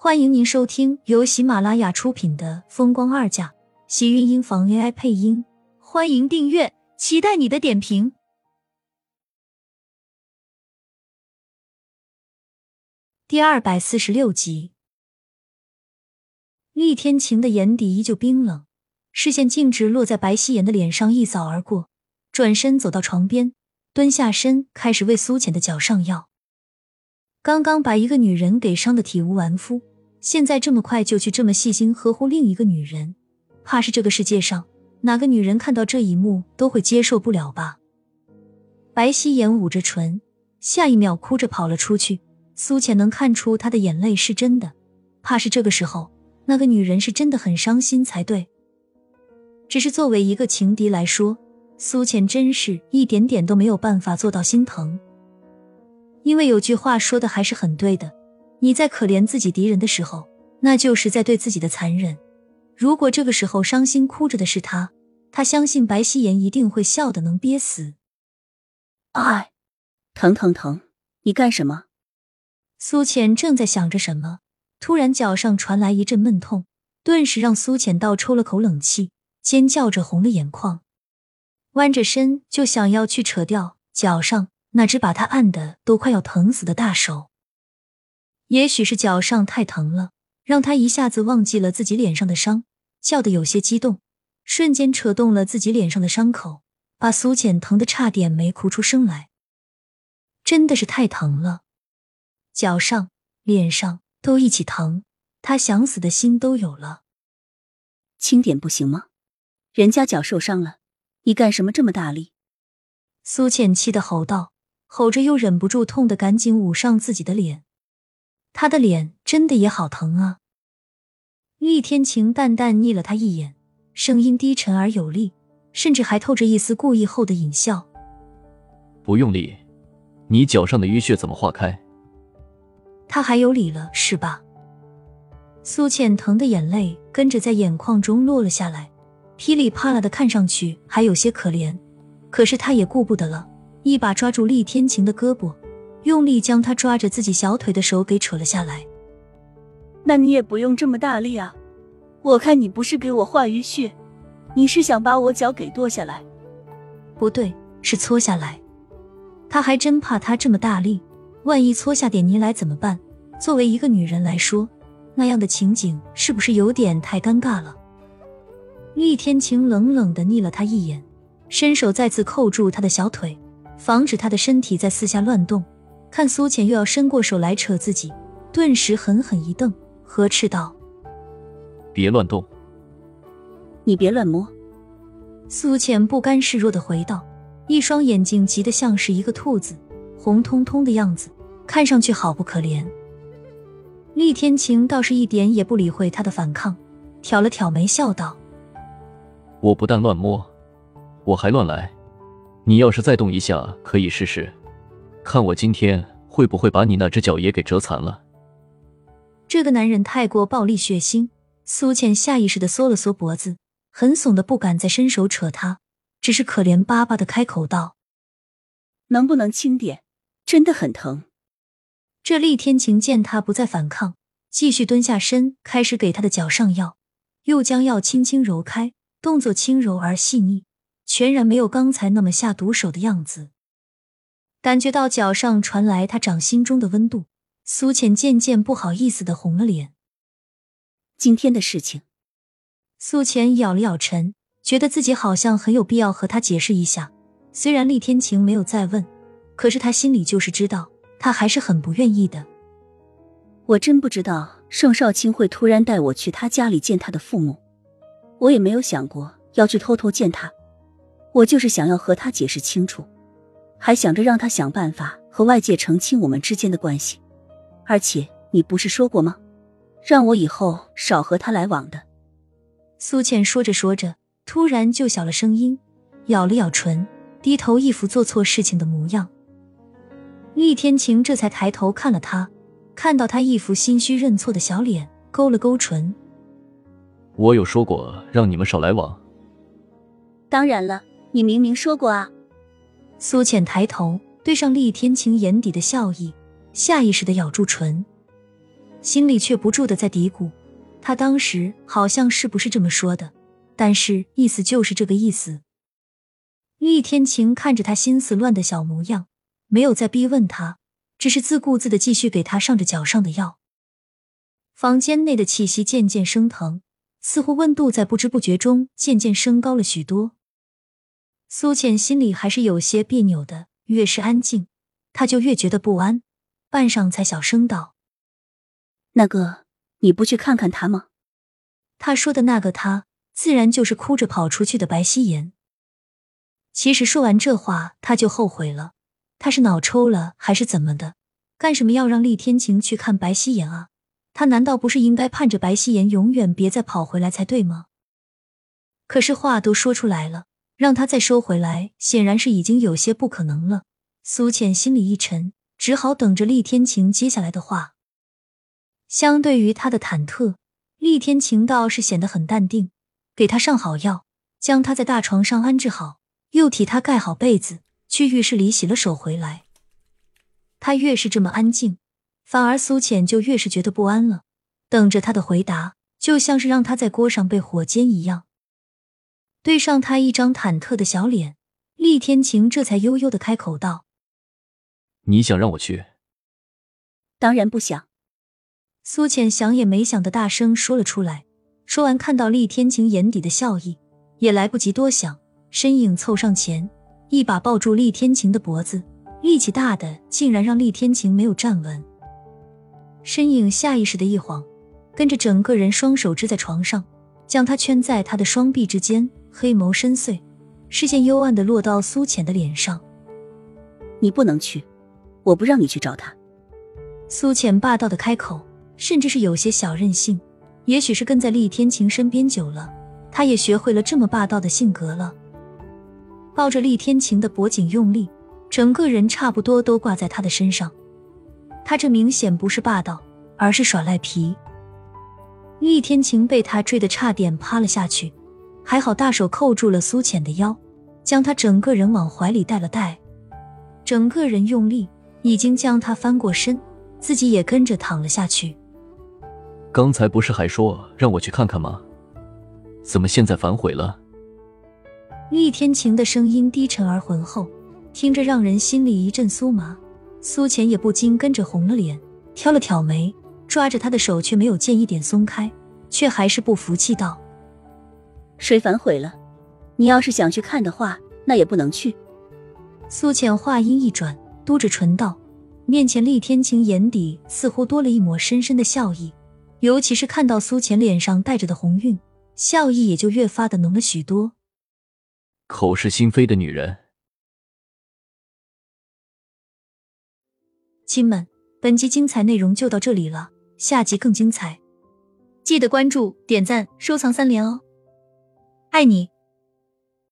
欢迎您收听由喜马拉雅出品的《风光二嫁》，喜运音房 AI 配音。欢迎订阅，期待你的点评。第二百四十六集，厉天晴的眼底依旧冰冷，视线径直落在白希言的脸上，一扫而过，转身走到床边，蹲下身开始为苏浅的脚上药。刚刚把一个女人给伤的体无完肤，现在这么快就去这么细心呵护另一个女人，怕是这个世界上哪个女人看到这一幕都会接受不了吧？白希言捂着唇，下一秒哭着跑了出去。苏浅能看出他的眼泪是真的，怕是这个时候那个女人是真的很伤心才对。只是作为一个情敌来说，苏浅真是一点点都没有办法做到心疼。因为有句话说的还是很对的，你在可怜自己敌人的时候，那就是在对自己的残忍。如果这个时候伤心哭着的是他，他相信白希言一定会笑得能憋死。哎，疼疼疼！你干什么？苏浅正在想着什么，突然脚上传来一阵闷痛，顿时让苏浅倒抽了口冷气，尖叫着红了眼眶，弯着身就想要去扯掉脚上。那只把他按的都快要疼死的大手，也许是脚上太疼了，让他一下子忘记了自己脸上的伤，叫得有些激动，瞬间扯动了自己脸上的伤口，把苏浅疼得差点没哭出声来。真的是太疼了，脚上、脸上都一起疼，他想死的心都有了。轻点不行吗？人家脚受伤了，你干什么这么大力？苏浅气得吼道。吼着，又忍不住痛的赶紧捂上自己的脸。他的脸真的也好疼啊！厉天晴淡淡睨了他一眼，声音低沉而有力，甚至还透着一丝故意后的隐笑。不用力，你脚上的淤血怎么化开？他还有理了是吧？苏倩疼的眼泪跟着在眼眶中落了下来，噼里啪啦的，看上去还有些可怜。可是他也顾不得了。一把抓住厉天晴的胳膊，用力将他抓着自己小腿的手给扯了下来。那你也不用这么大力啊！我看你不是给我画淤血，你是想把我脚给剁下来？不对，是搓下来。他还真怕他这么大力，万一搓下点泥来怎么办？作为一个女人来说，那样的情景是不是有点太尴尬了？厉天晴冷冷的睨了他一眼，伸手再次扣住他的小腿。防止他的身体在四下乱动，看苏浅又要伸过手来扯自己，顿时狠狠一瞪，呵斥道：“别乱动，你别乱摸。”苏浅不甘示弱的回道，一双眼睛急得像是一个兔子，红彤彤的样子，看上去好不可怜。厉天晴倒是一点也不理会他的反抗，挑了挑眉，笑道：“我不但乱摸，我还乱来。”你要是再动一下，可以试试，看我今天会不会把你那只脚也给折残了。这个男人太过暴力血腥，苏倩下意识的缩了缩脖子，很怂的不敢再伸手扯他，只是可怜巴巴的开口道：“能不能轻点？真的很疼。”这厉天晴见他不再反抗，继续蹲下身，开始给他的脚上药，又将药轻轻揉开，动作轻柔而细腻。全然没有刚才那么下毒手的样子，感觉到脚上传来他掌心中的温度，苏浅渐渐不好意思的红了脸。今天的事情，苏浅咬了咬唇，觉得自己好像很有必要和他解释一下。虽然厉天晴没有再问，可是他心里就是知道，他还是很不愿意的。我真不知道盛少卿会突然带我去他家里见他的父母，我也没有想过要去偷偷见他。我就是想要和他解释清楚，还想着让他想办法和外界澄清我们之间的关系。而且你不是说过吗？让我以后少和他来往的。苏倩说着说着，突然就小了声音，咬了咬唇，低头一副做错事情的模样。厉天晴这才抬头看了他，看到他一副心虚认错的小脸，勾了勾唇。我有说过让你们少来往？当然了。你明明说过啊！苏浅抬头对上厉天晴眼底的笑意，下意识的咬住唇。心里却不住的在嘀咕：他当时好像是不是这么说的？但是意思就是这个意思。厉天晴看着他心思乱的小模样，没有再逼问他，只是自顾自的继续给他上着脚上的药。房间内的气息渐渐升腾，似乎温度在不知不觉中渐渐升高了许多。苏浅心里还是有些别扭的，越是安静，她就越觉得不安。半晌，才小声道：“那个，你不去看看他吗？”他说的那个他，自然就是哭着跑出去的白希言。其实说完这话，他就后悔了。他是脑抽了还是怎么的？干什么要让厉天晴去看白希言啊？他难道不是应该盼着白希言永远别再跑回来才对吗？可是话都说出来了，让他再收回来，显然是已经有些不可能了。苏浅心里一沉，只好等着厉天晴接下来的话。相对于他的忐忑，厉天晴倒是显得很淡定，给他上好药，将他在大床上安置好。又替他盖好被子，去浴室里洗了手回来。他越是这么安静，反而苏浅就越是觉得不安了。等着他的回答，就像是让他在锅上被火煎一样。对上他一张忐忑的小脸，厉天晴这才悠悠的开口道：“你想让我去？”“当然不想。”苏浅想也没想的大声说了出来。说完，看到厉天晴眼底的笑意，也来不及多想。身影凑上前，一把抱住厉天晴的脖子，力气大的竟然让厉天晴没有站稳。身影下意识的一晃，跟着整个人双手支在床上，将他圈在他的双臂之间，黑眸深邃，视线幽暗的落到苏浅的脸上。你不能去，我不让你去找他。苏浅霸道的开口，甚至是有些小任性。也许是跟在厉天晴身边久了，他也学会了这么霸道的性格了。抱着厉天晴的脖颈用力，整个人差不多都挂在他的身上。他这明显不是霸道，而是耍赖皮。厉天晴被他追得差点趴了下去，还好大手扣住了苏浅的腰，将她整个人往怀里带了带。整个人用力，已经将她翻过身，自己也跟着躺了下去。刚才不是还说让我去看看吗？怎么现在反悔了？厉天晴的声音低沉而浑厚，听着让人心里一阵酥麻。苏浅也不禁跟着红了脸，挑了挑眉，抓着他的手却没有见一点松开，却还是不服气道：“谁反悔了？你要是想去看的话，那也不能去。”苏浅话音一转，嘟着唇道：“面前厉天晴眼底似乎多了一抹深深的笑意，尤其是看到苏浅脸上带着的红晕，笑意也就越发的浓了许多。”口是心非的女人，亲们，本集精彩内容就到这里了，下集更精彩，记得关注、点赞、收藏三连哦，爱你。